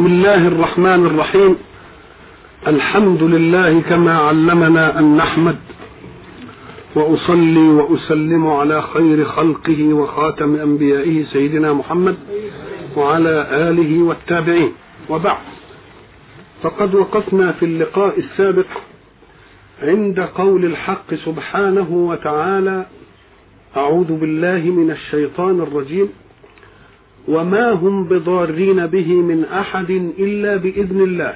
بسم الله الرحمن الرحيم. الحمد لله كما علمنا أن نحمد وأصلي وأسلم على خير خلقه وخاتم أنبيائه سيدنا محمد وعلى آله والتابعين. وبعد فقد وقفنا في اللقاء السابق عند قول الحق سبحانه وتعالى أعوذ بالله من الشيطان الرجيم. وما هم بضارين به من أحد إلا بإذن الله.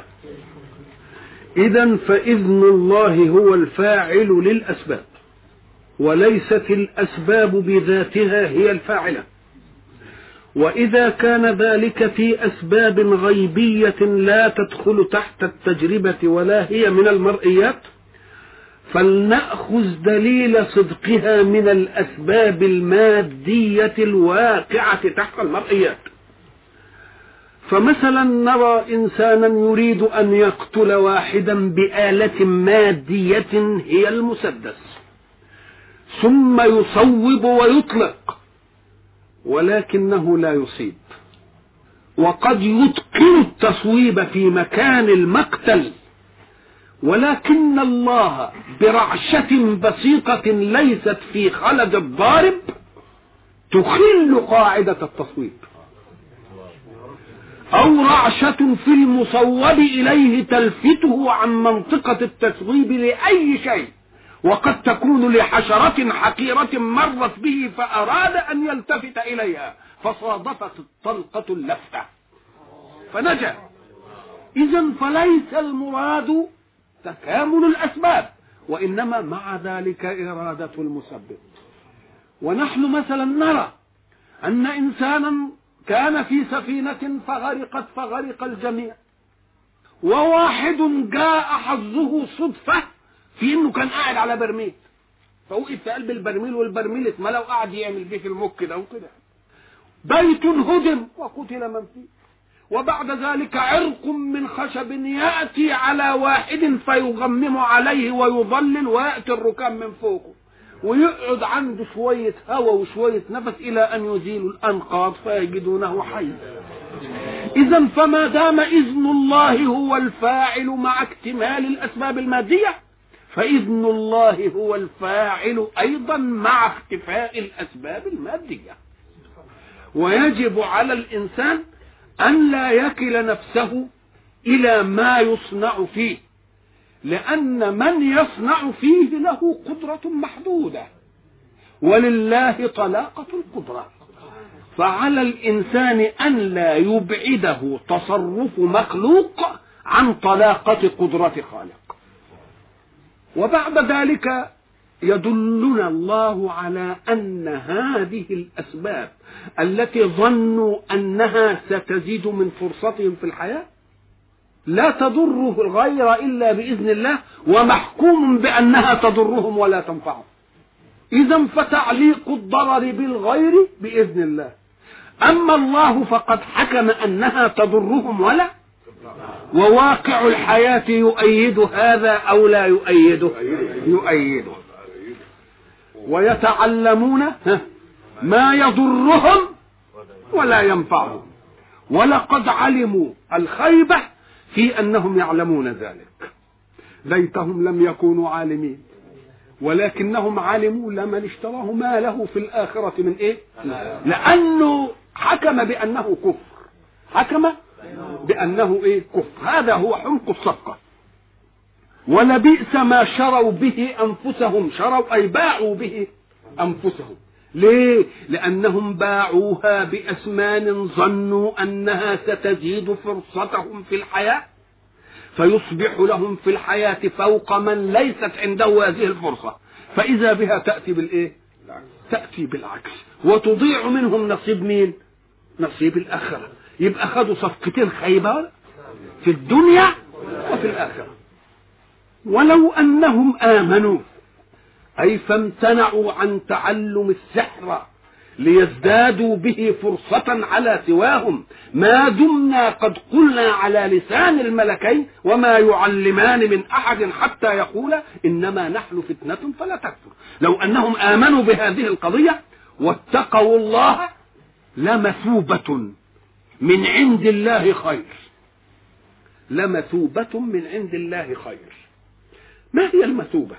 اذا فإذن الله هو الفاعل للأسباب وليست الأسباب بذاتها هي الفاعلة. وإذا كان ذلك في أسباب غيبية لا تدخل تحت التجربة ولا هي من المرئيات فلنأخذ دليل صدقها من الأسباب المادية الواقعة تحت المرئيات. فمثلا نرى إنسانا يريد أن يقتل واحدا بآلة مادية هي المسدس. ثم يصوب ويطلق ولكنه لا يصيب. وقد يتقن التصويب في مكان المقتل. ولكن الله برعشة بسيطة ليست في خلد الضارب تخل قاعدة التصويب أو رعشة في المصوب إليه تلفته عن منطقة التصويب لأي شيء وقد تكون لحشرة حقيرة مرت به فأراد أن يلتفت إليها فصادفت الطلقة اللفتة. فنجا. إذا فليس المراد تكامل الأسباب وإنما مع ذلك إرادة المسبب. ونحن مثلا نرى أن إنسانا كان في سفينة فغرقت فغرق الجميع وواحد جاء حظه صدفة في إنه كان قاعد على برميل. فوقف في قلب البرميل والبرميل اتملى وقعد يعمل بيه في المك كده وكده. بيت هدم وقتل من فيه. وبعد ذلك عرق من خشب يأتي على واحد فيغمم عليه ويظلل ويأتي الركام من فوقه. ويقعد عنده شوية هواء وشوية نفس إلى أن يزيلوا الأنقاض فيجدونه حيا. إذا فما دام إذن الله هو الفاعل مع اكتمال الأسباب المادية فإذن الله هو الفاعل أيضا مع اختفاء الأسباب المادية. ويجب على الإنسان أن لا يكل نفسه إلى ما يصنع فيه لأن من يصنع فيه له قدرة محدودة ولله طلاقة القدرة. فعلى الإنسان أن لا يبعده تصرف مخلوق عن طلاقة قدرة خالق. وبعد ذلك يدلنا الله على أن هذه الأسباب التي ظنوا أنها ستزيد من فرصتهم في الحياة لا تضره الغير إلا بإذن الله ومحكوم بأنها تضرهم ولا تنفعهم. إذا فتعليق الضرر بالغير بإذن الله. أما الله فقد حكم أنها تضرهم ولا وواقع الحياة يؤيد هذا أو لا يؤيده؟ يؤيده. ويتعلمون ما يضرهم ولا ينفعهم. ولقد علموا الخيبة في أنهم يعلمون ذلك. ليتهم لم يكونوا عالمين. ولكنهم علموا لمن اشتراه ما له في الآخرة من إيه؟ لأنه حكم بأنه كفر. حكم بأنه إيه؟ كفر. هذا هو حمق الصفقة. ولبئس ما شروا به أنفسهم. شروا أي باعوا به أنفسهم. ليه؟ لأنهم باعوها بأثمان ظنوا أنها ستزيد فرصتهم في الحياة فيصبح لهم في الحياة فوق من ليست عنده هذه الفرصة. فإذا بها تأتي بالإيه؟ تأتي بالعكس. وتضيع منهم نصيب مين؟ نصيب الآخرة. يبقى خدوا صفقتين خيبة في الدنيا وفي الآخرة. ولو أنهم آمنوا. أي فامتنعوا عن تعلم السحر ليزدادوا به فرصة على سواهم. ما دمنا قد قلنا على لسان الملكين وما يعلمان من أحد حتى يقول إنما نحن فتنة فلا تكفر. لو أنهم آمنوا بهذه القضية واتقوا الله لمثوبة من عند الله خير. لمثوبة من عند الله خير. ما هي المثوبة؟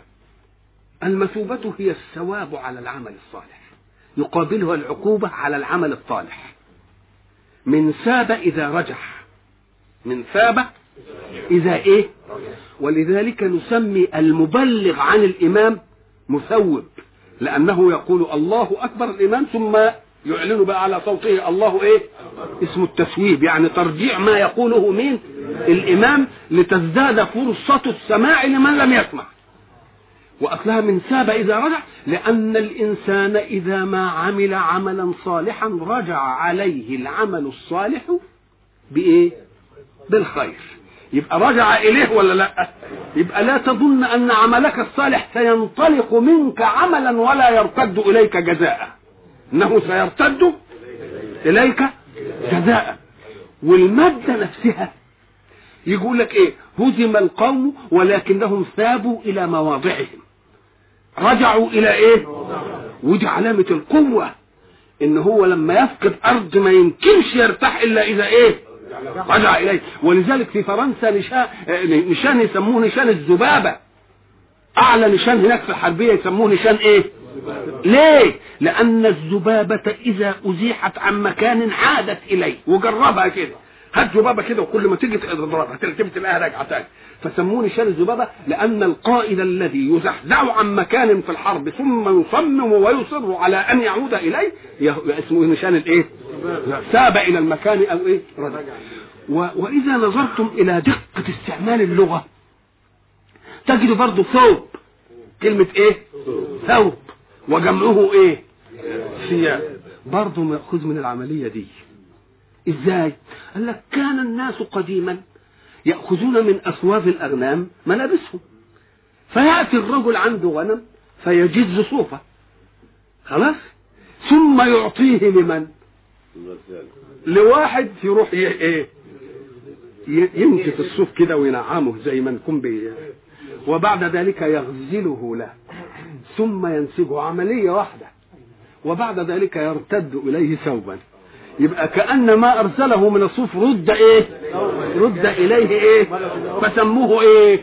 المثوبة هي الثواب على العمل الصالح. يقابلها العقوبة على العمل الصالح. من ثاب إذا رجح. من ثاب إذا إيه؟ ولذلك نسمي المبلغ عن الإمام مثوب لأنه يقول الله أكبر الإمام ثم يعلن بقى على صوته الله إيه؟ اسم التسويب يعني ترجيع ما يقوله مين؟ الإمام لتزداد فرصة السماع لمن لم يسمع. وأصلها من ساب إذا رجع لأن الإنسان إذا ما عمل عملا صالحا رجع عليه العمل الصالح بإيه؟ بالخير. يبقى رجع إليه ولا لا؟ يبقى لا تظن أن عملك الصالح سينطلق منك عملا ولا يرتد إليك جزاء. إنه سيرتد إليك جزاء. والمادة نفسها يقول لك إيه؟ هزم القوم ولكنهم ثابوا إلى مواضعهم. رجعوا إلى إيه؟ ودي علامة القوة إن هو لما يفقد أرض ما يمكنش يرتاح إلا إذا إيه؟ رجع إليه. ولذلك في فرنسا نشان, نشان يسموه نشان الذبابة. أعلى نشان هناك في الحربية يسموه نشان إيه؟ ليه؟ لأن الذبابة إذا أزيحت عن مكان عادت إليه. وجربها كده. هات ذبابة كده وكل ما تيجي تضربها. تلتفت تلاقيها راجعة تاني. فسموه نشان الذبابة لأن القائد الذي يزحزح عن مكان في الحرب ثم يصمم ويصر على أن يعود إليه اسمه نشان الإيه؟ ساب إلى المكان أو إيه؟ رجع. و... وإذا نظرتم إلى دقة استعمال اللغة تجد برضه ثوب. كلمة إيه؟ ثوب. وجمعه إيه؟ ثياب. برضه مأخوذ من العملية دي. إزاي؟ قال لك كان الناس قديما يأخذون من أثواب الأغنام ملابسهم. فيأتي الرجل عنده غنم فيجز صوفة. خلاص؟ ثم يعطيه لمن؟ لواحد يروح إيه؟ ينكت الصوف كده وينعمه زي ما نكون وبعد ذلك يغزله له. ثم ينسجه عملية واحدة. وبعد ذلك يرتد إليه ثوبا. يبقى كأن ما أرسله من الصوف رد إيه؟ رد إليه إيه؟ فسموه إيه؟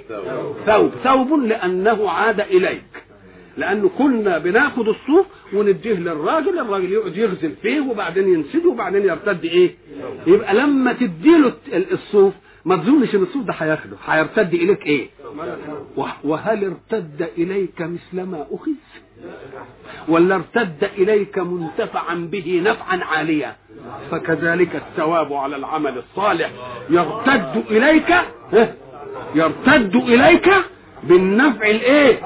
ثوب. ثوب لأنه عاد إليك. لأنه كنا بناخد الصوف ونديه للراجل الراجل يقعد يغزل فيه وبعدين ينسجه وبعدين يرتد إيه؟ يبقى لما تديله الصوف ما تظنش إن الصوف ده هياخده. هيرتد إليك إيه؟ وهل ارتد إليك مثل ما اخذ ولا ارتد إليك منتفعا به نفعا عاليا؟ فكذلك الثواب على العمل الصالح. يرتد إليك؟ يرتد إليك بالنفع الإيه؟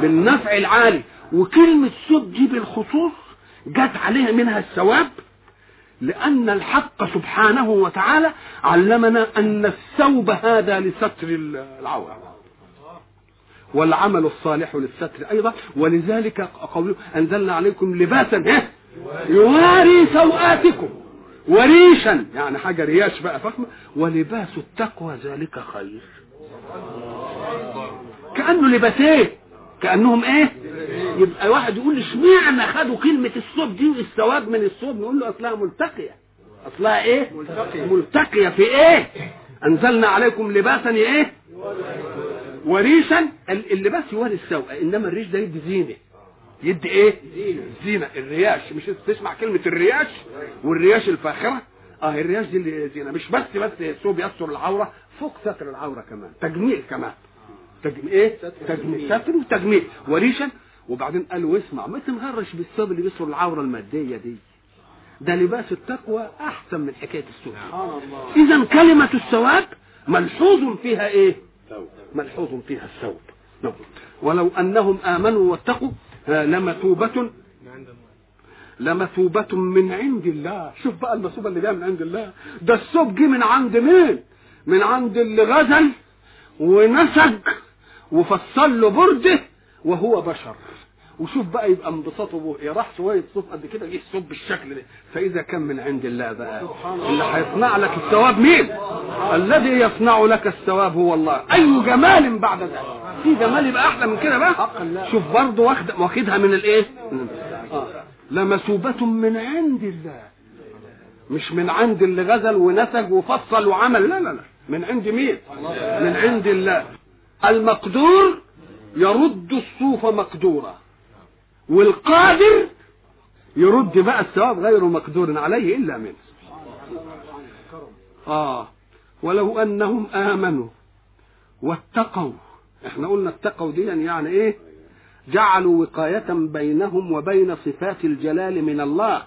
بالنفع العالي. وكلمة سب دي بالخصوص جت عليها منها الثواب لأن الحق سبحانه وتعالى علمنا أن الثوب هذا لستر العورة. والعمل الصالح للستر أيضا. ولذلك قوله أنزلنا عليكم لباسا يواري سوآتكم وريشا. يعني حاجة رياش بقى فخمة. ولباس التقوى ذلك خير. كأنه لباسين. كأنهم إيه؟ يبقى واحد يقول اشمعنى خدوا كلمة الصوب دي والثواب من الصوب نقول له أصلها ملتقية. أصلها إيه؟ ملتقية, في إيه؟ أنزلنا عليكم لباسا إيه؟ وريشا. اللباس يواري السوء إنما الريش ده يدي زينة. يدي إيه؟ زينة. الرياش مش تسمع كلمة الرياش؟ والرياش الفاخرة؟ آه الرياش دي اللي زينة. مش بس بس الثوب يستر العورة فوق ستر العورة كمان. تجميل كمان. تجميل إيه؟ تجميل. ستر وتجميل. وريشا. وبعدين قال واسمع ما تنغرش بالثوب اللي بيستر العورة المادية دي. ده لباس التقوى أحسن من حكاية الثوب إذا كلمة الثواب ملحوظ فيها إيه؟ ملحوظ فيها الثوب. نعم. ولو أنهم آمنوا واتقوا لمثوبة لمثوبة من عند الله. شوف بقى المثوبة اللي جاية من عند الله. ده الثوب جه من عند مين؟ من عند اللي غزل ونسج وفصل له برده وهو بشر. وشوف بقى يبقى انبساطه به راح شوية صوف قد كده جه الصوف بالشكل ده. فإذا كان من عند الله بقى اللي هيصنع لك الثواب مين؟ الذي يصنع لك الثواب هو الله. أي جمال بعد ذلك. في جمال يبقى أحلى من كده بقى؟ شوف برضه واخد واخدها من الإيه؟ آه. لمثوبة من عند الله. مش من عند اللي غزل ونسج وفصل وعمل. لا لا لا. من عند مين؟ من عند الله. المقدور يرد الصوف مقدورا. والقادر يرد بقى الثواب غير مقدور عليه إلا منه. آه. ولو أنهم آمنوا واتقوا. إحنا قلنا اتقوا دي يعني إيه؟ جعلوا وقاية بينهم وبين صفات الجلال من الله.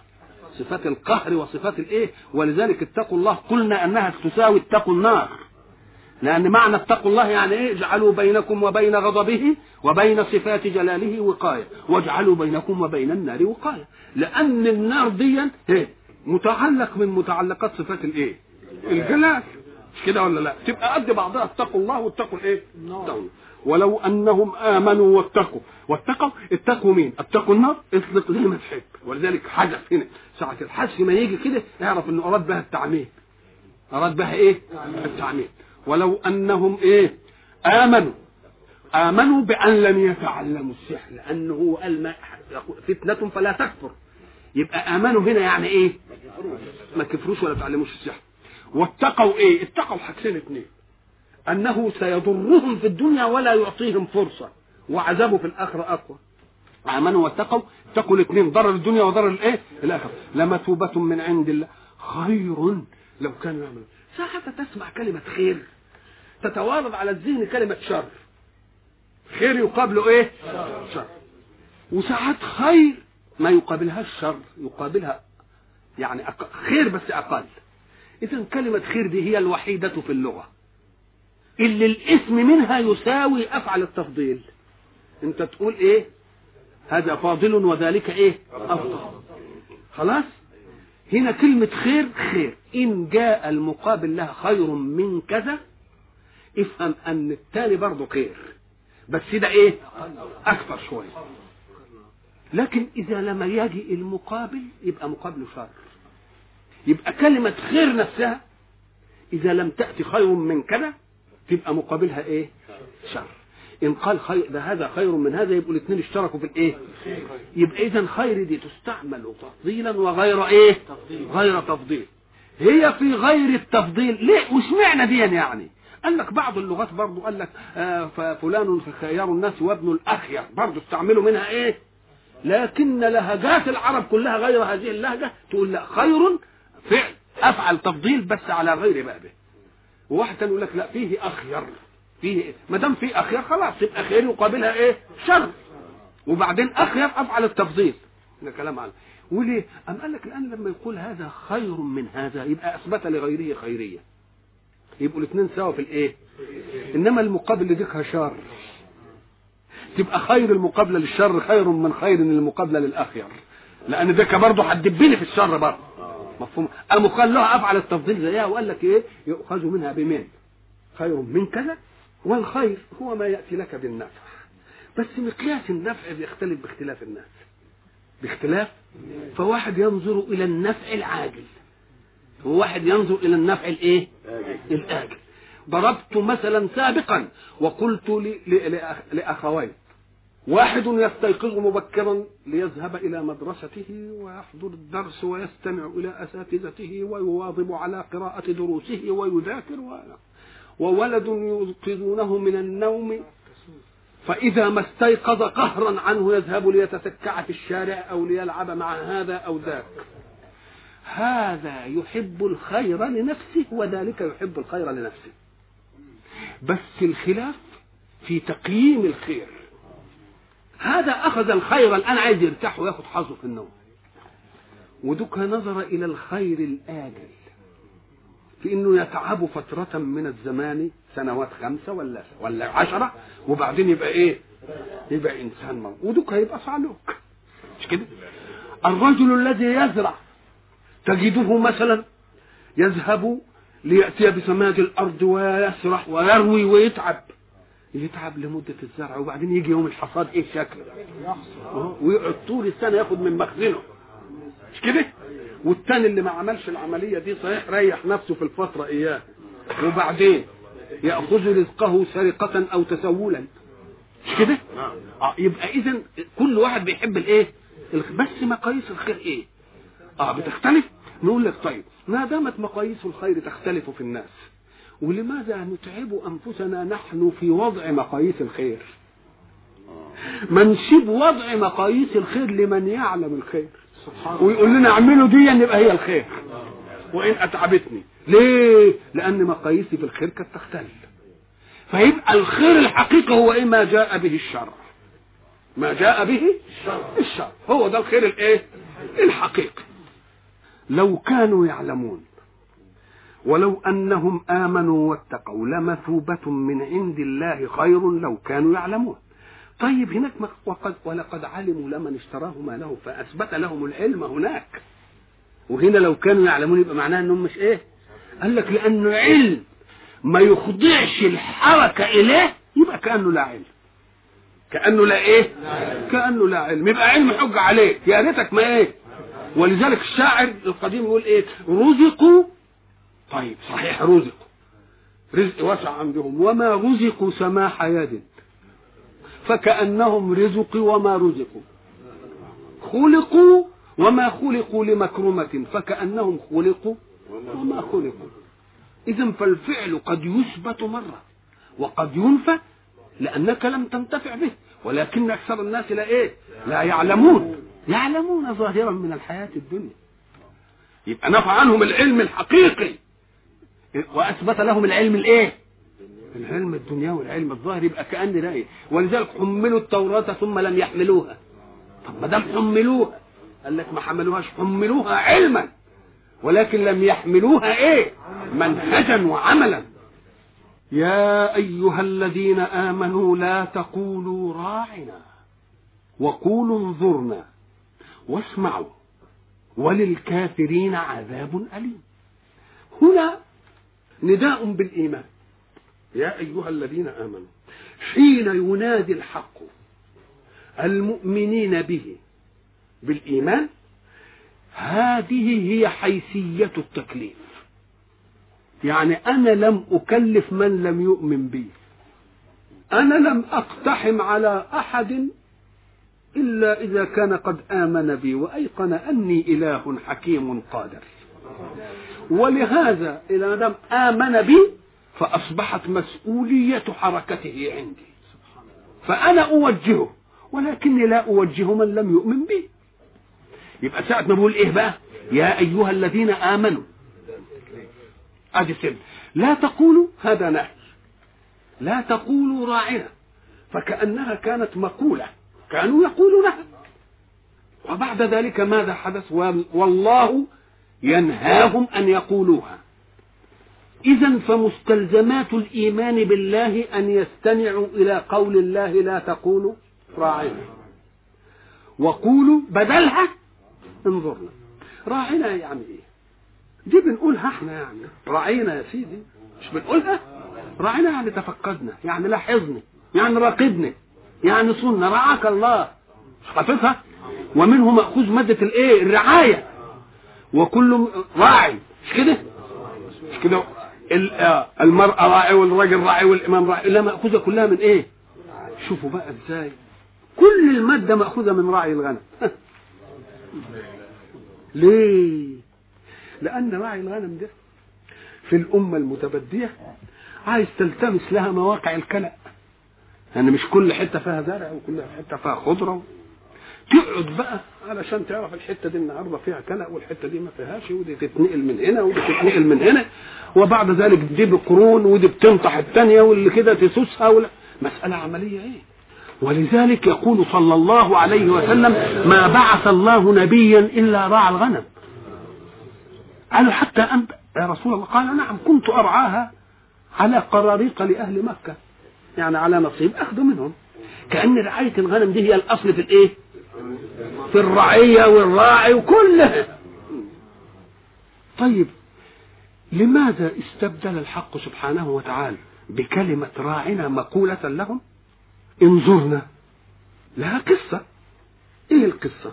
صفات القهر وصفات الإيه؟ ولذلك اتقوا الله. قلنا أنها تساوي اتقوا النار. لأن معنى اتقوا الله يعني إيه؟ اجعلوا بينكم وبين غضبه وبين صفات جلاله وقاية. واجعلوا بينكم وبين النار وقاية. لأن النار دي إيه؟ متعلق من متعلقات صفات الإيه؟ الجلال. مش كده ولا لا؟ تبقى قد بعضها. اتقوا الله واتقوا الإيه؟ النار ولو أنهم آمنوا واتقوا. واتقوا. اتقوا مين؟ اتقوا النار. اطلق زي ما تحب. ولذلك حذف هنا ساعة الحذف ما يجي كده اعرف إنه أراد بها التعميم. أراد بها إيه؟ التعميم. ولو أنهم إيه؟ آمنوا. آمنوا بأن لم يتعلموا السحر لأنه هو قال ما فتنة فلا تكفر. يبقى آمنوا هنا يعني إيه؟ ما كفروش ولا تعلموش السحر. واتقوا إيه؟ اتقوا حاجتين اثنين أنه سيضرهم في الدنيا ولا يعطيهم فرصة. وعذابه في الآخرة أقوى. آمنوا واتقوا. اتقوا الاثنين ضرر الدنيا وضرر الإيه؟ الآخرة. لمثوبة من عند الله. خير لو كانوا يعملون. ساعة تسمع كلمة خير. تتوارد على الذهن كلمة شر. خير يقابله إيه؟ شر. وساعات خير ما يقابلها الشر يقابلها يعني. خير بس أقل. اذا كلمة خير دي هي الوحيدة في اللغة. اللي الاسم منها يساوي أفعل التفضيل. أنت تقول إيه؟ هذا فاضل وذلك إيه؟ أفضل. خلاص؟ هنا كلمة خير خير. إن جاء المقابل لها خير من كذا افهم أن التالي برضه خير. بس ده إيه؟ أكثر شوية لكن إذا لم يجي المقابل يبقى مقابله شر. يبقى كلمة خير نفسها إذا لم تأتي خير من كذا تبقى مقابلها إيه؟ شر. إن قال خير ده هذا خير من هذا يبقوا الاثنين اشتركوا في الإيه؟ يبقى إذا خير دي تستعمل تفضيلا وغير إيه؟ غير تفضيل. هي في غير التفضيل. ليه؟ وش معنى دي يعني؟ قال لك بعض اللغات برضو قال لك آه فلان خيار الناس وابن الأخير. برضو استعملوا منها إيه؟ لكن لهجات العرب كلها غير هذه اللهجة. تقول لا خير فعل. أفعل تفضيل بس على غير بابه وواحد يقول لك لا فيه أخير. فيه ما دام فيه أخير خلاص يبقى خير يقابلها إيه؟ شر. وبعدين أخير أفعل التفضيل. ده كلام عنه وليه؟ أم قال لك الان لما يقول هذا خير من هذا يبقى أثبت لغيره خيرية. يبقوا الاثنين سوا في الايه؟ إنما المقابل ديكها شر. تبقى خير المقابلة للشر خير من خير المقابلة للاخير لأن ده برضه هتدبني في الشر برضه. مفهوم؟ قاموا قال له أفعل التفضيل زيها وقال لك إيه؟ يؤخذ منها بمن خير من كذا. والخير هو ما يأتي لك بالنفع. بس مقياس النفع بيختلف باختلاف الناس. باختلاف؟ فواحد ينظر إلى النفع العاجل وواحد ينظر إلى النفع الإيه؟ الآجل. ضربت مثلا سابقا وقلت لاخوين واحد يستيقظ مبكرا ليذهب إلى مدرسته ويحضر الدرس ويستمع إلى أساتذته ويواظب على قراءة دروسه ويذاكر و... وولد يوقظونه من النوم. فإذا ما استيقظ قهرا عنه يذهب ليتسكع في الشارع أو ليلعب مع هذا أو ذاك. هذا يحب الخير لنفسه وذلك يحب الخير لنفسه. بس الخلاف في تقييم الخير. هذا أخذ الخير الآن عايز يرتاح وياخد حظه في النوم. ودك نظر إلى الخير الآجل. في إنه يتعب فترة من الزمان سنوات خمسة ولا ولا عشرة وبعدين يبقى إيه؟ يبقى إنسان موت ودك هيبقى صعلوك. مش كده؟ الرجل الذي يزرع تجده مثلا يذهب ليأتي بسماد الأرض ويسرح ويروي ويتعب. يتعب لمدة الزرع وبعدين يجي يوم الحصاد إيه شكله ويقعد طول السنة ياخد من مخزنه. مش كده؟ والتاني اللي ما عملش العملية دي صحيح ريح نفسه في الفترة إياه. وبعدين يأخذ رزقه سرقة أو تسولا. مش كده؟ آه يبقى اذا كل واحد بيحب الإيه؟ بس مقاييس الخير إيه؟ آه بتختلف؟ نقول لك طيب ما دامت مقاييس الخير تختلف في الناس ولماذا نتعب أنفسنا نحن في وضع مقاييس الخير؟ ما نسيب وضع مقاييس الخير لمن يعلم الخير. ويقول لنا اعملوا دي يبقى هي الخير. وإن أتعبتني. ليه؟ لأن مقاييسي في الخير كانت تختلف فيبقى الخير الحقيقي هو إيه؟ ما جاء به الشرع ما جاء به الشرع هو ده الخير الإيه؟ الحقيقي. لو كانوا يعلمون. ولو أنهم آمنوا واتقوا لمثوبة من عند الله خير لو كانوا يعلمون. طيب هناك وقد ولقد علموا لمن اشتراه ما له فأثبت لهم العلم هناك. وهنا لو كانوا يعلمون يبقى معناه إنهم مش إيه؟ قال لك لأنه علم ما يخضعش الحركة إليه يبقى كأنه لا علم. كأنه لا إيه؟ كأنه لا علم. يبقى علم حجه عليك يا ريتك ما إيه؟ ولذلك الشاعر القديم يقول إيه؟ رزقوا. طيب صحيح رزقوا. رزق واسع عندهم. وما رزقوا سماح يد. فكأنهم رزقوا وما رزقوا. خلقوا وما خلقوا لمكرمة. فكأنهم خلقوا وما خلقوا. إذا فالفعل قد يثبت مرة وقد ينفى لأنك لم تنتفع به ولكن أكثر الناس لا إيه؟ لا يعلمون. يعلمون ظاهرا من الحياة الدنيا. يبقى نفع عنهم العلم الحقيقي. وأثبت لهم العلم الإيه؟ العلم الدنيوي والعلم الظاهر. يبقى كأن إيه ولذلك حملوا التوراة ثم لم يحملوها. طب ما دام حملوها. قال لك ما حملوهاش. حملوها علما. ولكن لم يحملوها إيه؟ منهجا وعملا. يا أيها الذين آمنوا لا تقولوا راعنا. وقولوا انظرنا. واسمعوا وللكافرين عذاب أليم. هنا نداء بالإيمان. يا أيها الذين آمنوا حين ينادي الحق المؤمنين به بالإيمان هذه هي حيثية التكليف. يعني أنا لم أكلف من لم يؤمن بي. أنا لم أقتحم على أحد إلا إذا كان قد آمن بي وأيقن أني إله حكيم قادر. ولهذا إذا ما آمن بي فأصبحت مسؤولية حركته عندي. فأنا أوجهه ولكني لا أوجه من لم يؤمن بي. يبقى ساعة ما بقول إيه بقى؟ يا أيها الذين آمنوا. أدي سن لا تقولوا هذا نهي لا تقولوا راعنا. فكأنها كانت مقولة. كانوا يقولونها وبعد ذلك ماذا حدث؟ والله ينهاهم أن يقولوها. اذا فمستلزمات الإيمان بالله أن يستمعوا إلى قول الله لا تقولوا. راعنا وقولوا بدلها. انظرنا. راعنا يعني إيه دي بنقولها إحنا يعني. راعينا يا سيدي. مش بنقولها؟ راعينا يعني تفقدنا يعني لاحظني يعني راقبني يعني صننا رعاك الله. حافظها ومنه مأخوذ مادة الإيه؟ الرعاية. وكل راعي. مش كده؟ مش كده. المرأة راعي والراجل راعي والإمام راعي. لا مأخوذة كلها من إيه؟ شوفوا بقى إزاي. كل المادة مأخوذة من راعي الغنم. ليه؟ لأن راعي الغنم ده في الأمة المتبدية عايز تلتمس لها مواقع الكلأ يعني مش كل حتة فيها زرع وكل حتة فيها خضرة. تقعد بقى علشان تعرف الحتة دي النهاردة فيها كلأ والحتة دي ما فيهاش ودي تتنقل من هنا ودي تتنقل من هنا وبعد ذلك دي بقرون ودي بتنطح الثانية واللي كده تسوسها ولا. مسألة عملية إيه؟ ولذلك يقول صلى الله عليه وسلم ما بعث الله نبيا إلا راعى الغنم. قالوا حتى أنت يا رسول الله؟ قال نعم كنت أرعاها على قراريق لأهل مكة. يعني على نصيب أخذ منهم. كأن رعاية الغنم دي هي الأصل في الإيه؟ في الرعية والراعي وكلها طيب لماذا استبدل الحق سبحانه وتعالى بكلمة راعنا مقولة لهم؟ انظرنا. لها قصة. إيه القصة؟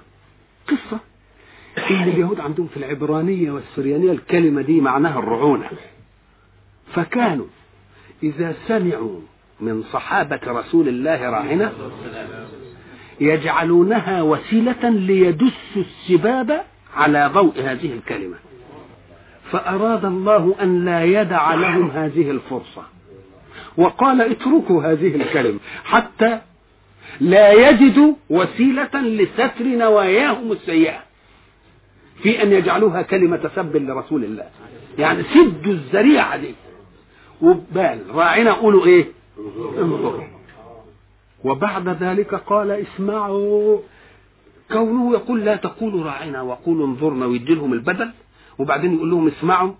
قصة. ان اليهود عندهم في العبرانية والسريانية الكلمة دي معناها الرعونة. فكانوا إذا سمعوا من صحابة رسول الله راعنا يجعلونها وسيلة ليدسوا السباب على ضوء هذه الكلمة. فأراد الله أن لا يدع لهم هذه الفرصة. وقال اتركوا هذه الكلمة حتى لا يجدوا وسيلة لستر نواياهم السيئة. في أن يجعلوها كلمة سب لرسول الله. يعني سدوا الذريعة دي. وبال راعنا قولوا إيه؟ انظروا وبعد ذلك قال اسمعوا. كونه يقول لا تقولوا راعنا وقولوا انظرنا ويدي لهم البدل وبعدين يقول لهم اسمعوا.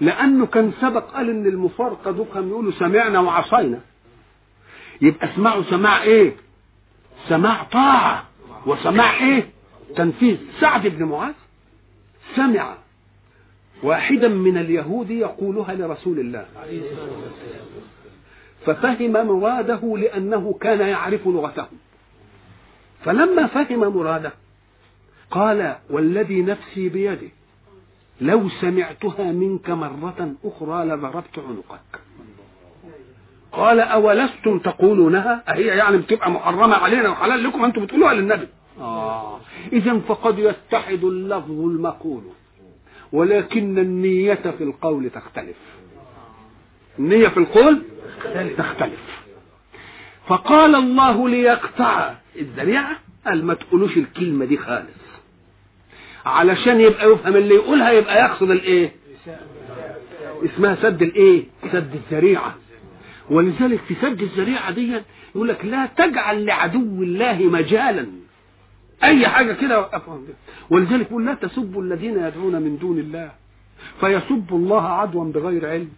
لأنه كان سبق قال إن المفارقة دول كانوا يقولوا سمعنا وعصينا. يبقى اسمعوا سماع إيه؟ سماع طاعة. وسماع إيه؟ تنفيذ. سعد بن معاذ سمع. واحدا من اليهود يقولها لرسول الله. ففهم مراده لأنه كان يعرف لغته. فلما فهم مراده قال والذي نفسي بيده لو سمعتها منك مرة أخرى لضربت عنقك. قال أولستم تقولونها؟ أهي يعني بتبقى محرمة علينا وحلال لكم أنتم بتقولوها للنبي. آه. إذا فقد يتحد اللفظ المقول ولكن النية في القول تختلف. النية في القول تختلف. فقال الله ليقطع الذريعة. قال ما تقولوش الكلمة دي خالص. علشان يبقى يفهم اللي يقولها يبقى يقصد الايه؟ اسمها سد الايه؟ سد الذريعة. ولذلك في سد الذريعة دي يقول لك لا تجعل لعدو الله مجالا. أي حاجة كده وقفهم ولذلك يقول لا تسبوا الذين يدعون من دون الله فيسبوا الله عدوا بغير علم.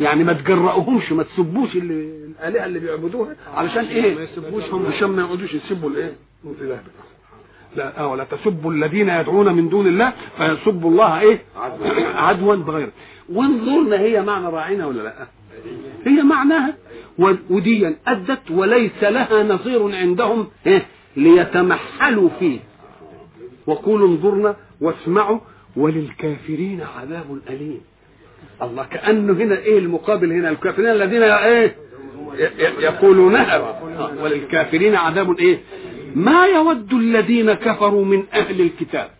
يعني ما تجرأوهمش ما تسبوش اللي الآلهة اللي بيعبدوها علشان إيه؟ ما يسبوش هم. عشان ما يقعدوش يسبوا الإيه؟ الإله. لا آه ولا تسبوا الذين يدعون من دون الله فيسبوا الله إيه؟ عدوا. بغير. وانظرنا هي معنى راعينا ولا لأ. هي معناها وديا أدت وليس لها نظير عندهم إيه؟ ليتمحلوا فيه. وقولوا انظرنا واسمعوا وللكافرين عذاب أليم. الله كأنه هنا إيه المقابل هنا؟ الكافرين الذين إيه؟ يقولونها وللكافرين عذاب إيه؟ ما يود الذين كفروا من أهل الكتاب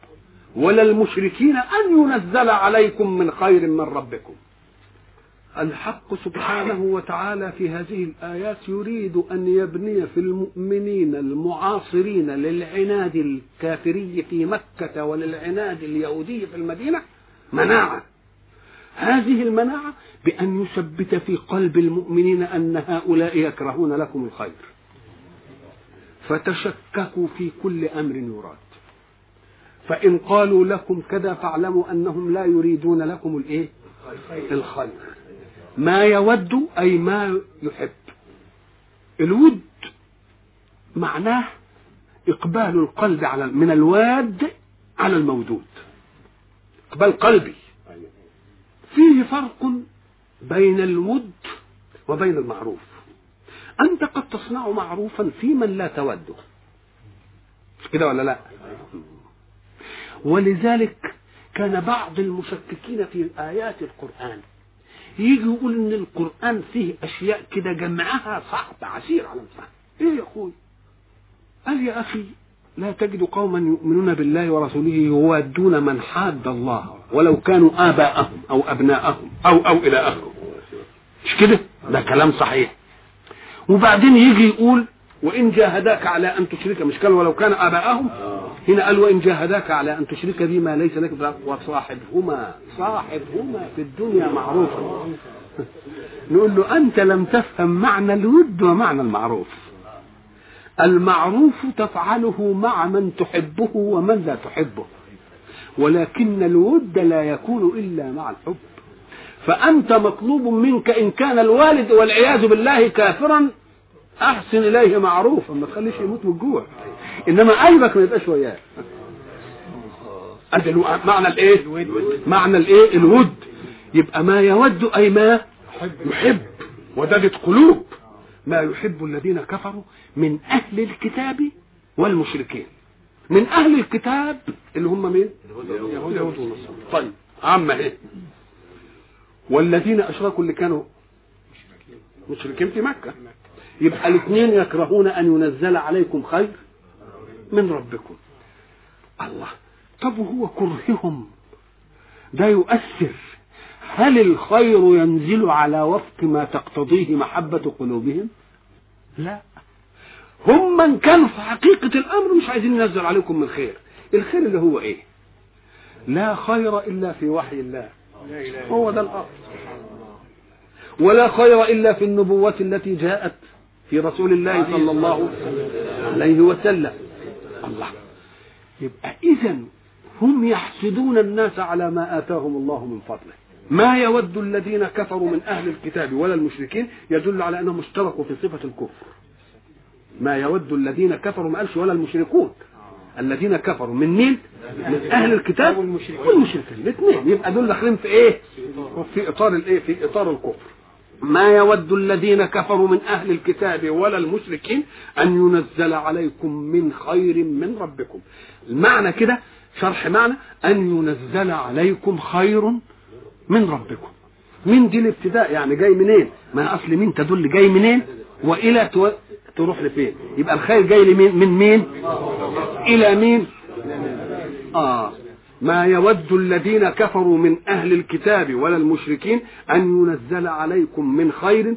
ولا المشركين أن ينزل عليكم من خير من ربكم. الحق سبحانه وتعالى في هذه الآيات يريد أن يبني في المؤمنين المعاصرين للعناد الكافري في مكة وللعناد اليهودي في المدينة مناعة. هذه المناعة بأن يثبت في قلب المؤمنين أن هؤلاء يكرهون لكم الخير. فتشككوا في كل أمر يراد. فإن قالوا لكم كذا فاعلموا أنهم لا يريدون لكم الإيه؟ الخير. ما يود أي ما يحب. الود معناه إقبال القلب على من الواد على الموجود إقبال قلبي. فيه فرق بين الود وبين المعروف. أنت قد تصنع معروفا في من لا توده كده ولا لا؟ ولذلك كان بعض المشككين في آيات القرآن. يجي يقول إن القرآن فيه أشياء كده جمعها صعب عسير على الفهم إيه يا أخوي؟ قال يا أخي لا تجد قوما يؤمنون بالله ورسوله يوادون من حاد الله ولو كانوا آباءهم أو أبناءهم أو أو إلى آخره. مش كده؟ ده كلام صحيح. وبعدين يجي يقول وإن جاهداك على أن تشرك مش قال ولو كان آباءهم؟ هنا قال وإن جاهداك على أن تشرك بما ليس لك وصاحبهما صاحبهما في الدنيا معروفا نقول له أنت لم تفهم معنى الود ومعنى المعروف. المعروف تفعله مع من تحبه ومن لا تحبه. ولكن الود لا يكون إلا مع الحب. فأنت مطلوب منك إن كان الوالد والعياذ بالله كافرا أحسن إليه معروفا ما تخليش يموت من الجوع إنما قلبك ما يبقاش وياه. معنى الإيه؟ معنى الإيه؟ الود. يبقى ما يود أي ما يحب. ودادة قلوب ما يحب الذين كفروا من أهل الكتاب والمشركين. من أهل الكتاب اللي هم مين؟ يهود. يهود ونصارى طيب عامة إيه؟ والذين أشركوا اللي كانوا مشركين في مكة. يبقى الاثنين يكرهون أن ينزل عليكم خير من ربكم. الله طب وهو كرههم. ده يؤثر. هل الخير ينزل على وفق ما تقتضيه محبة قلوبهم؟ لا. هم من كانوا في حقيقة الأمر مش عايزين ينزل عليكم من خير. الخير اللي هو إيه؟ لا خير إلا في وحي الله. هو ده الأصل. ولا خير إلا في النبوة التي جاءت في رسول الله صلى الله عليه وسلم. الله. يبقى إذا هم يحسدون الناس على ما آتاهم الله من فضله. ما يود الذين كفروا من أهل الكتاب ولا المشركين يدل على أنهم اشتركوا في صفة الكفر ما يود الذين كفروا ما قالش ولا المشركون الذين كفروا من مين؟ من أهل الكتاب والمشركين الاثنين يبقى دول داخلين في إيه؟ في إطار الإيه؟ في إطار الكفر ما يود الذين كفروا من أهل الكتاب ولا المشركين أن ينزل عليكم من خير من ربكم المعنى كده شرح معنى أن ينزل عليكم خير من ربكم. من دي الابتداء يعني جاي منين؟ ما أصل مين تدل جاي منين؟ وإلى تو... تروح لفين؟ يبقى الخير جاي لمين؟ من مين؟ إلى مين؟ آه. ما يود الذين كفروا من أهل الكتاب ولا المشركين أن ينزل عليكم من خير.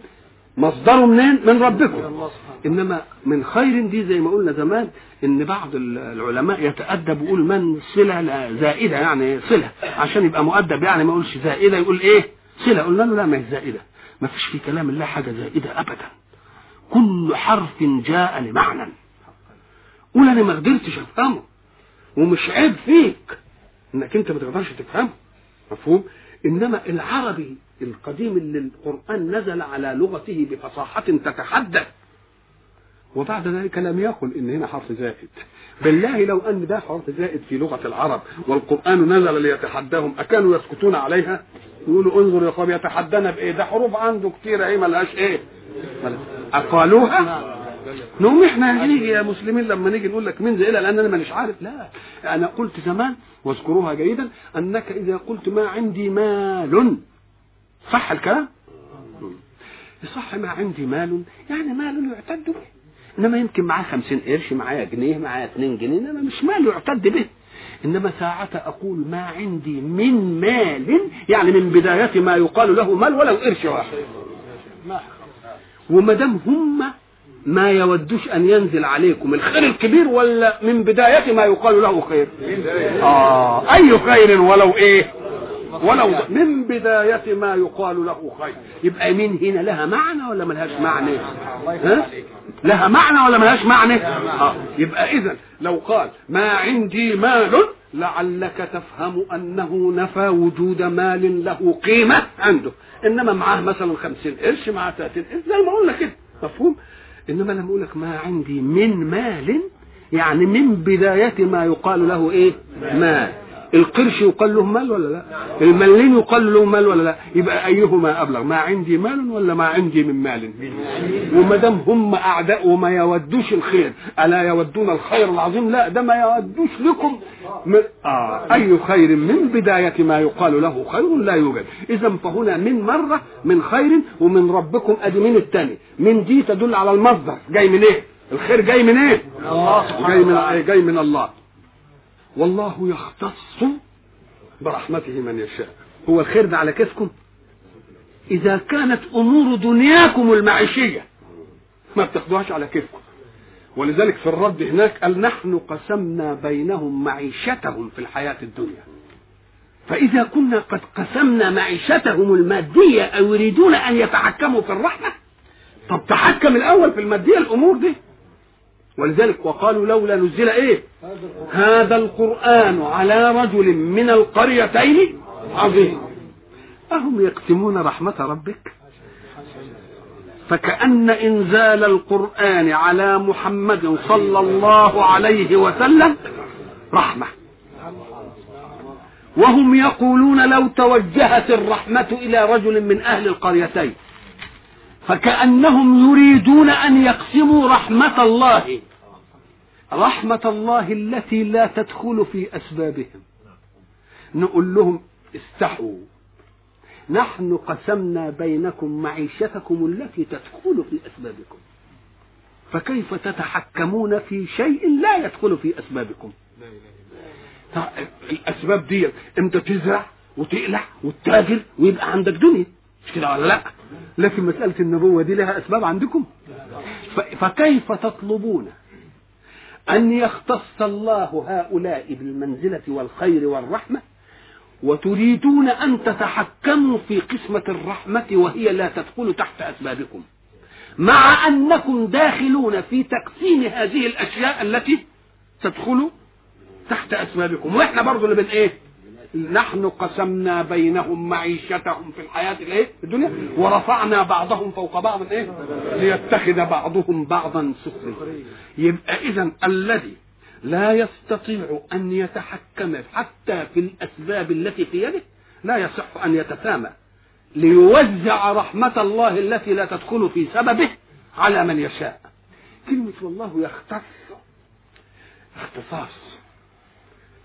مصدره منين؟ من ربكم. إنما من خير دي زي ما قلنا زمان إن بعض العلماء يتأدب ويقول من صلة زائدة يعني صلة عشان يبقى مؤدب يعني ما يقولش زائدة يقول إيه؟ صلة. قلنا له لا ما هي زائدة. ما فيش في كلام الله حاجة زائدة ابدا. كل حرف جاء لمعنى. قول أنا ما قدرتش أفهمه. ومش عيب فيك إنك أنت ما تقدرش تفهمه. مفهوم؟ إنما العربي القديم اللي القرآن نزل على لغته بفصاحة تتحدث وبعد ذلك لم يقل إن هنا حرف زائد. بالله لو أن ده حرف زائد في لغة العرب والقرآن نزل ليتحداهم أكانوا يسكتون عليها؟ يقولوا انظر يا قوم يتحدانا بإيه؟ ده حروف عنده كتير إيه ملهاش إيه. أقالوها؟ نقوم إحنا نيجي يا مسلمين لما نيجي نقول لك من زائله لأن أنا مانيش عارف. لا أنا قلت زمان واذكروها جيدا أنك إذا قلت ما عندي مال. صح الكلام؟ صح ما عندي مال. يعني مال يعتد به. إنما يمكن معاه خمسين قرش معايا جنيه معايا اتنين جنيه إنما مش مال يعتد به. إنما ساعة أقول ما عندي من مال يعني من بداية ما يقال له مال ولو قرش واحد. وما دام هم ما يودوش أن ينزل عليكم الخير الكبير ولا من بداية ما يقال له خير؟ آه أي خير ولو إيه؟ ولو من بداية ما يقال له خير. يبقى مين هنا لها معنى ولا ملهاش معنى؟ ها؟ لها معنى ولا ملهاش معنى؟ آه. يبقى اذا لو قال ما عندي مال لعلك تفهم أنه نفى وجود مال له قيمة عنده. إنما معاه مثلا خمسين قرش معاه 30 قرش زي ما قلنا كده. مفهوم؟ إنما لما أقول لك ما عندي من مال يعني من بداية ما يقال له إيه؟ مال. القرش يقال له مال ولا لا؟ الملين يقال له مال ولا لا؟ يبقى أيهما أبلغ؟ ما عندي مال ولا ما عندي من مال؟ وما دام هم أعداء وما يودوش الخير ألا يودون الخير العظيم؟ لا ده ما يودوش لكم من آه أي خير من بداية ما يقال له خير لا يوجد. اذا فهنا من مرة من خير ومن ربكم أدي من الثاني. من دي تدل على المصدر. جاي من إيه الخير جاي من إيه الله جاي من جاي من الله. والله يختص برحمته من يشاء. هو الخير ده على كيفكم؟ إذا كانت أمور دنياكم المعيشية ما بتاخدوهاش على كيفكم. ولذلك في الرد هناك قال نحن قسمنا بينهم معيشتهم في الحياة الدنيا. فإذا كنا قد قسمنا معيشتهم المادية أو يريدون أن يتحكموا في الرحمة؟ طب تحكم الأول في المادية الأمور دي. ولذلك وقالوا لولا نزل إيه؟ هذا القرآن على رجل من القريتين عظيم. أهم يقسمون رحمة ربك؟ فكأن إنزال القرآن على محمد صلى الله عليه وسلم رحمة. وهم يقولون لو توجهت الرحمة إلى رجل من أهل القريتين. فكأنهم يريدون أن يقسموا رحمة الله. رحمة الله التي لا تدخل في أسبابهم. نقول لهم استحوا. نحن قسمنا بينكم معيشتكم التي تدخل في أسبابكم. فكيف تتحكمون في شيء لا يدخل في أسبابكم؟ الأسباب دي إمتى تزرع وتقلع وتتاجر ويبقى عندك دنيا. مش كده ولا لا؟ لكن مسألة النبوة دي لها أسباب عندكم؟ فكيف تطلبون أن يختص الله هؤلاء بالمنزلة والخير والرحمة وتريدون أن تتحكموا في قسمة الرحمة وهي لا تدخل تحت أسبابكم؟ مع أنكم داخلون في تقسيم هذه الأشياء التي تدخل تحت أسبابكم وإحنا برضو اللي بن إيه؟ نحن قسمنا بينهم معيشتهم في الحياة الإيه؟ الدنيا ورفعنا بعضهم فوق بعض إيه؟ ليتخذ بعضهم بعضا سخريا يبقى اذا الذي لا يستطيع أن يتحكم حتى في الأسباب التي في يده لا يصح أن يتسامى ليوزع رحمة الله التي لا تدخل في سببه على من يشاء. كلمة والله يختص اختصاص.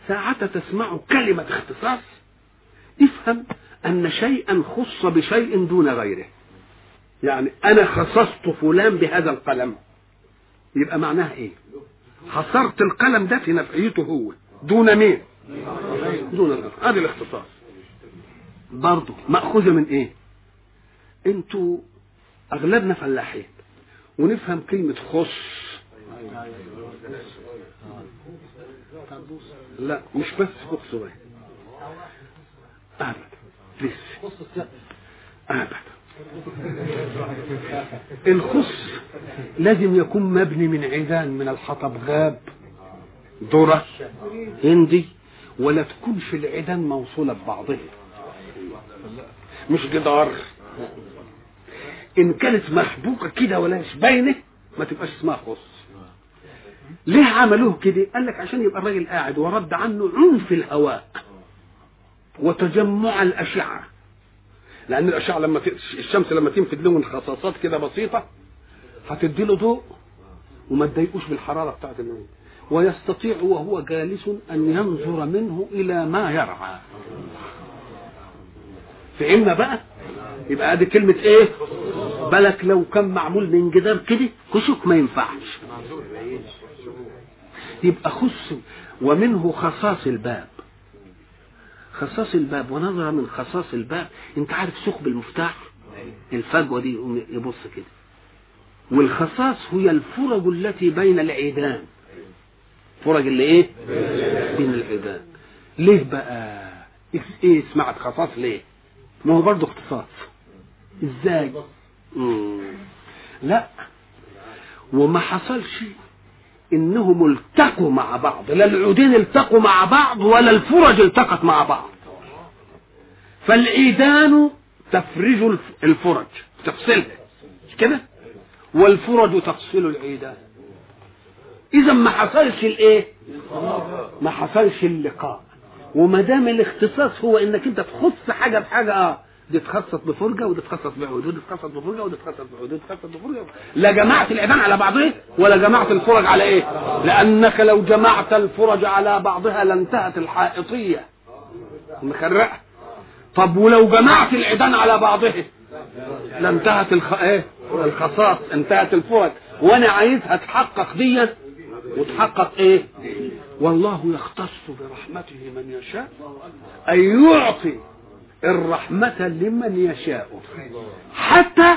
ساعة تسمع كلمة اختصاص. افهم أن شيئا خص بشيء دون غيره. يعني أنا خصصت فلان بهذا القلم. يبقى معناها إيه؟ حصرت القلم ده في نفعيته هو. دون مين؟ دون الآخر هذا الاختصاص. برضه مأخوذة من إيه؟ أنتوا أغلبنا فلاحين ونفهم كلمة خص. لا مش بس فوق صغير أبدا. لسه أبدا. الخص لازم يكون مبني من عيدان من الحطب. غاب. ذرة. هندي. ولا تكونش العيدان موصولة ببعضها. مش جدار. إن كانت محبوكة كده ولا مش باينة ما تبقاش اسمها خص. ليه عملوه كده؟ قال لك عشان يبقى الراجل قاعد ورد عنه عنف الهواء وتجمع الأشعة. لأن الأشعة لما. الشمس لما تنفذ لهم خصاصات كده بسيطة هتدي له ضوء وما تضايقوش بالحرارة بتاعت النوم. ويستطيع وهو جالس أن ينظر منه إلى ما يرعى. فهمنا بقى؟ يبقى ادي كلمة إيه؟ بالك لو كان معمول من جدار كده كشك ما ينفعش. يبقى خص ومنه خصاص الباب. خصاص الباب ونظرة من خصاص الباب. انت عارف ثقب المفتاح؟ الفجوة دي يبص كده. والخصاص هي الفرج التي بين العيدان. فرج اللي إيه؟ بين العيدان. ليه بقى؟ إيه اسمعت خصاص ليه؟ ما هو برضه اختصاص. إزاي؟ مم. لا. وما حصلش إنهم التقوا مع بعض لا العودين التقوا مع بعض ولا الفرج التقت مع بعض. فالعيدان تفرج الفرج تفصلها كده؟ والفرج تفصل العيدان. إذا ما حصلش الإيه؟ ما حصلش اللقاء. وما دام الاختصاص هو إنك أنت تخص حاجة بحاجة آه دي تخصص بفرجة ودي تخصص بعود ودي تخصص بفرجة ودي تخصص بعود ودي تخصص بفرجة. لا جمعت العيدان على بعضها ولا جمعت الفرج على إيه؟ لأنك لو جمعت الفرج على بعضها لانتهت الحائطية. مخرقه طب ولو جمعت العيدان على بعضها لانتهت الخ... إيه؟ الخصاص انتهت الفرج. وأنا عايزها تحقق دي وتحقق إيه؟ والله يختص برحمته من يشاء أن يعطي الرحمة لمن يشاء. حتى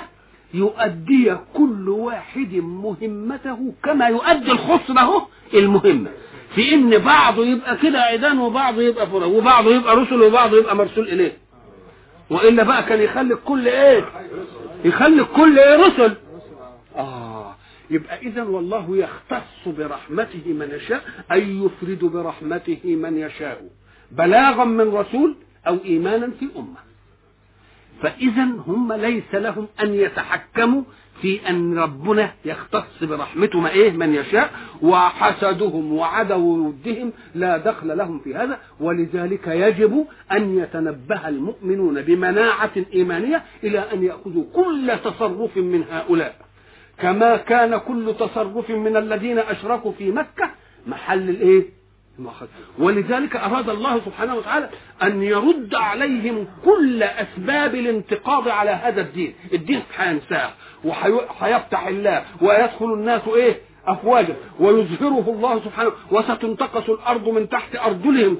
يؤدي كل واحد مهمته كما يؤدي الخص له المهمة. في إن بعضه يبقى كده عيدان وبعضه يبقى فرق وبعضه يبقى رسل وبعضه يبقى مرسول إليه. وإلا بقى كان يخلي الكل إيه؟ يخلي الكل إيه رسل. آه يبقى اذا والله يختص برحمته من يشاء أي يفرد برحمته من يشاء. بلاغا من رسول أو إيمانا في أمة. فاذا هم ليس لهم أن يتحكموا في أن ربنا يختص برحمته ما إيه من يشاء وحسدهم وعدو ودهم لا دخل لهم في هذا ولذلك يجب أن يتنبه المؤمنون بمناعة إيمانية إلى أن يأخذوا كل تصرف من هؤلاء. كما كان كل تصرف من الذين أشركوا في مكة محل ولذلك أراد الله سبحانه وتعالى أن يرد عليهم كل أسباب الانتقاض على هذا الدين. الدين هينساه وهيفتح الله ويدخل الناس إيه؟ أفواجا. ويظهره الله سبحانه وستنتقص الأرض من تحت أرجلهم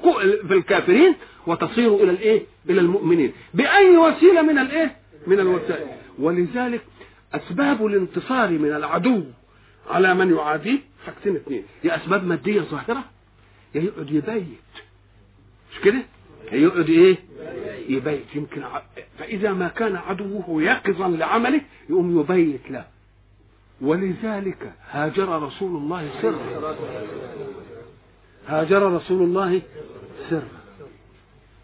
في الكافرين وتصير إلى الإيه؟ إلى المؤمنين. بأي وسيلة من الإيه؟ من الوسائل. ولذلك أسباب الانتصار من العدو على من يعاديه حاجتين اثنين. يا أسباب مادية ظاهرة؟ يا يقعد يبيت. مش كده؟ يقعد إيه؟ يبيت. يمكن ع... فإذا ما كان عدوه يقظا لعمله يقوم يبيت له. ولذلك هاجر رسول الله سرا. هاجر رسول الله سرا.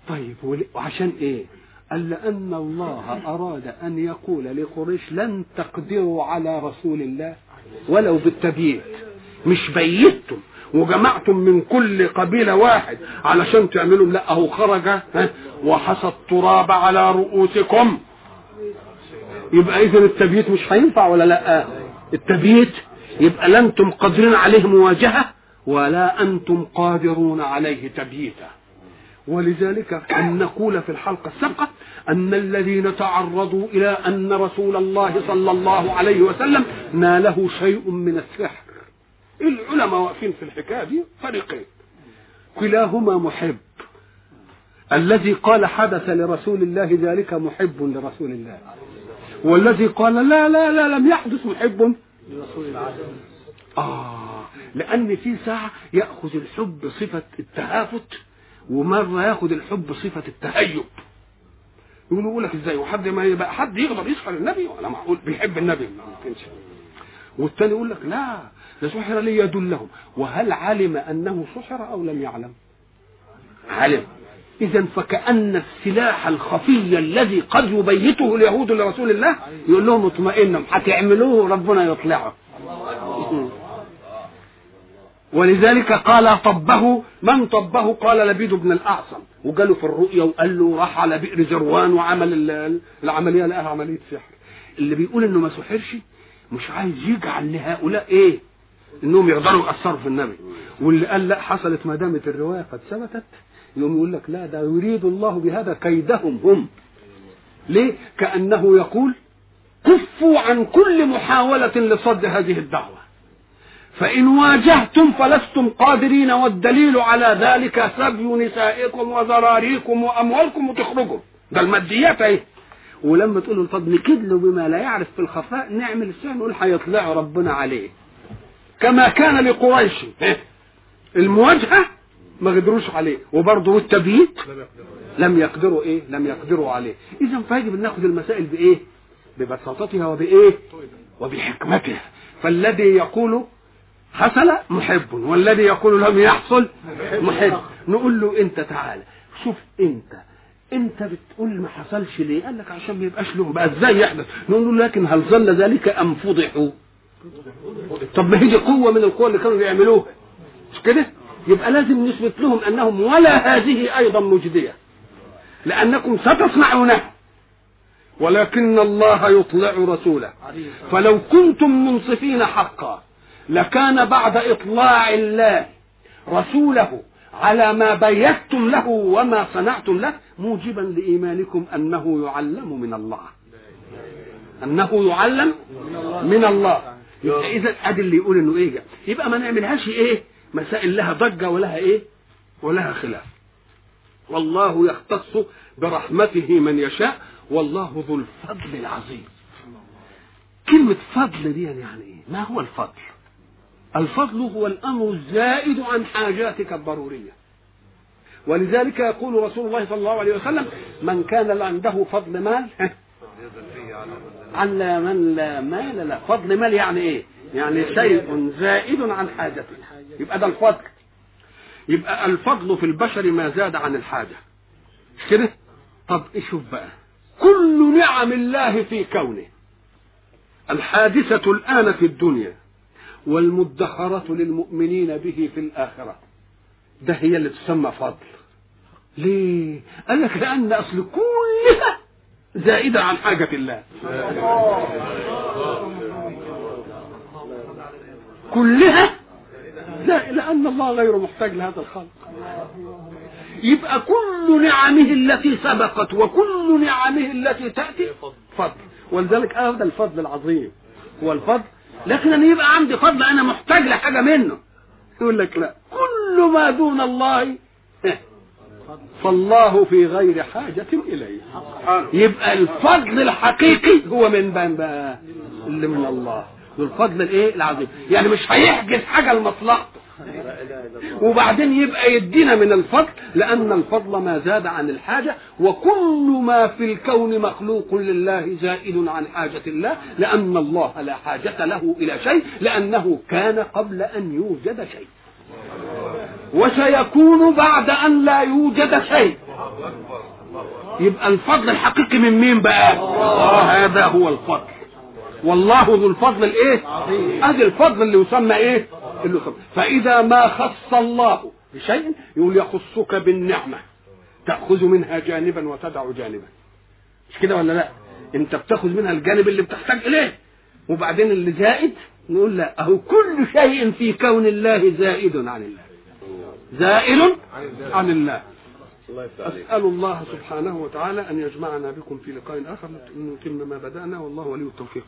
طيب وعشان إيه؟ قال لأن الله أراد أن يقول لقريش لن تقدروا على رسول الله ولو بالتبييت. مش بيتم. وجمعتم من كل قبيلة واحد علشان تعملوا لا أهو خرج وحصى التراب على رؤوسكم. يبقى إذا التبييت مش هينفع ولا لا؟ التبييت يبقى لا أنتم قادرين عليه مواجهة ولا أنتم قادرون عليه تبييتا. ولذلك أن نقول في الحلقة السابقة أن الذين تعرضوا إلى أن رسول الله صلى الله عليه وسلم ناله شيء من السحر. العلماء واقفين في الحكاية دي فريقين. كلاهما محب. الذي قال حدث لرسول الله ذلك محب لرسول الله. والذي قال لا لا لا لم يحدث محب لرسول الله. آه لأن في ساعة يأخذ الحب صفة التهافت ومرة ياخد الحب صفة التهيب. يقول يقول لك إزاي؟ وحد ما يبقى حد يقدر يسحر النبي ولا معقول؟ بيحب النبي. ما والتاني يقول لك لا ده سحر ليدلهم وهل علم أنه سحر أو لم يعلم؟ علم. اذا فكأن السلاح الخفي الذي قد يبيته اليهود لرسول الله يقول لهم اطمئنوا هتعملوه ربنا يطلعه. ولذلك قال طبه من طبه؟ قال لبيد بن الأعصم. وجاله في الرؤيا وقال له راح على بئر زروان وعمل العملية لقاها عملية سحر. اللي بيقول إنه ما سحرش مش عايز يجعل لهؤلاء إيه؟ إنهم يقدروا ياثروا في النبي. واللي قال لا حصلت ما دامت الرواية قد ثبتت. يقوم يقول لك لا ده يريد الله بهذا كيدهم هم. ليه؟ كأنه يقول كفوا عن كل محاولة لصد هذه الدعوة. فإن واجهتم فلستم قادرين والدليل على ذلك سبي نسائكم وذراريكم وأموالكم وتخرجوا ده الماديات أهي. ولما تقولوا طب نكد له بما لا يعرف في الخفاء نعمل السحر نقول هيطلعوا ربنا عليه. كما كان لقريش. المواجهة ما قدروش عليه. وبرضه التبييت لم يقدروا إيه؟ لم يقدروا عليه. إذا فيجب ان ناخذ المسائل بإيه؟ ببساطتها وبإيه؟ وبحكمتها. فالذي يقول حصل محب والذي يقول لم يحصل محب. نقول له أنت تعالى شوف أنت. أنت بتقول ما حصلش ليه؟ قال لك عشان ما يبقاش له بقى إزاي يحدث؟ نقول له لكن هل ظل ذلك أم فضحوا؟ طب ما هي دي قوة من القوى اللي كانوا بيعملوها. مش كده؟ يبقى لازم نثبت لهم أنهم ولا هذه أيضا مجدية. لأنكم ستصنعونها ولكن الله يطلع رسوله. فلو كنتم منصفين حقا لكان بعد إطلاع الله رسوله على ما بيتم له وما صنعتم له موجبا لإيمانكم أنه يعلم من الله. أنه يعلم من الله. يبقى إذا أدي اللي يقول إنه إيه؟ يبقى ما نعملهاش إيه؟ مسائل لها ضجة ولها إيه؟ ولها خلاف. والله يختص برحمته من يشاء والله ذو الفضل العظيم. كلمة فضل دي يعني إيه؟ ما هو الفضل؟ الفضل هو الأمر الزائد عن حاجاتك الضرورية. ولذلك يقول رسول الله صلى الله عليه وسلم من كان عنده فضل مال عن لا من لا مال لا. فضل مال يعني إيه؟ يعني شيء زائد عن حاجته يبقى ده الفضل. يبقى الفضل في البشر ما زاد عن الحاجة. كده؟ طب شوف بقى. كل نعم الله في كونه. الحادثة الآن في الدنيا والمدخرة للمؤمنين به في الآخرة. ده هي اللي تسمى فضل. ليه؟ قال لك لأن أصل كلها زائدة عن حاجة الله. كلها لا لأن الله غير محتاج لهذا الخلق. يبقى كل نعمه التي سبقت وكل نعمه التي تأتي فضل. ولذلك هذا الفضل العظيم. هو الفضل. لكن أنا يبقى عندي فضل أنا محتاج لحاجة منه. يقول لك لا. كل ما دون الله فالله في غير حاجة إليه. يبقى الفضل الحقيقي هو من بان بقى اللي من الله. والفضل الإيه؟ العظيم. يعني مش هيحجز حاجة لمصلحته. وبعدين يبقى يدينا من الفضل لأن الفضل ما زاد عن الحاجة وكل ما في الكون مخلوق لله زائد عن حاجة الله لأن الله لا حاجة له إلى شيء لأنه كان قبل أن يوجد شيء. وسيكون بعد أن لا يوجد شيء. يبقى الفضل الحقيقي من مين بقى؟ هذا هو الفضل. والله ذو الفضل الإيه؟ ادي الفضل اللي يسمى إيه؟ اللي يسمى. فإذا ما خص الله بشيء يقول يخصك بالنعمة. تأخذ منها جانبا وتدع جانبا. مش كده ولا لا؟ أنت بتأخذ منها الجانب اللي بتحتاج إليه. وبعدين اللي زائد نقول لا أهو كل شيء في كون الله زائد عن الله. زائل عن الله. أسأل الله سبحانه وتعالى أن يجمعنا بكم في لقاء آخر نتم ما بدأنا والله ولي التوفيق.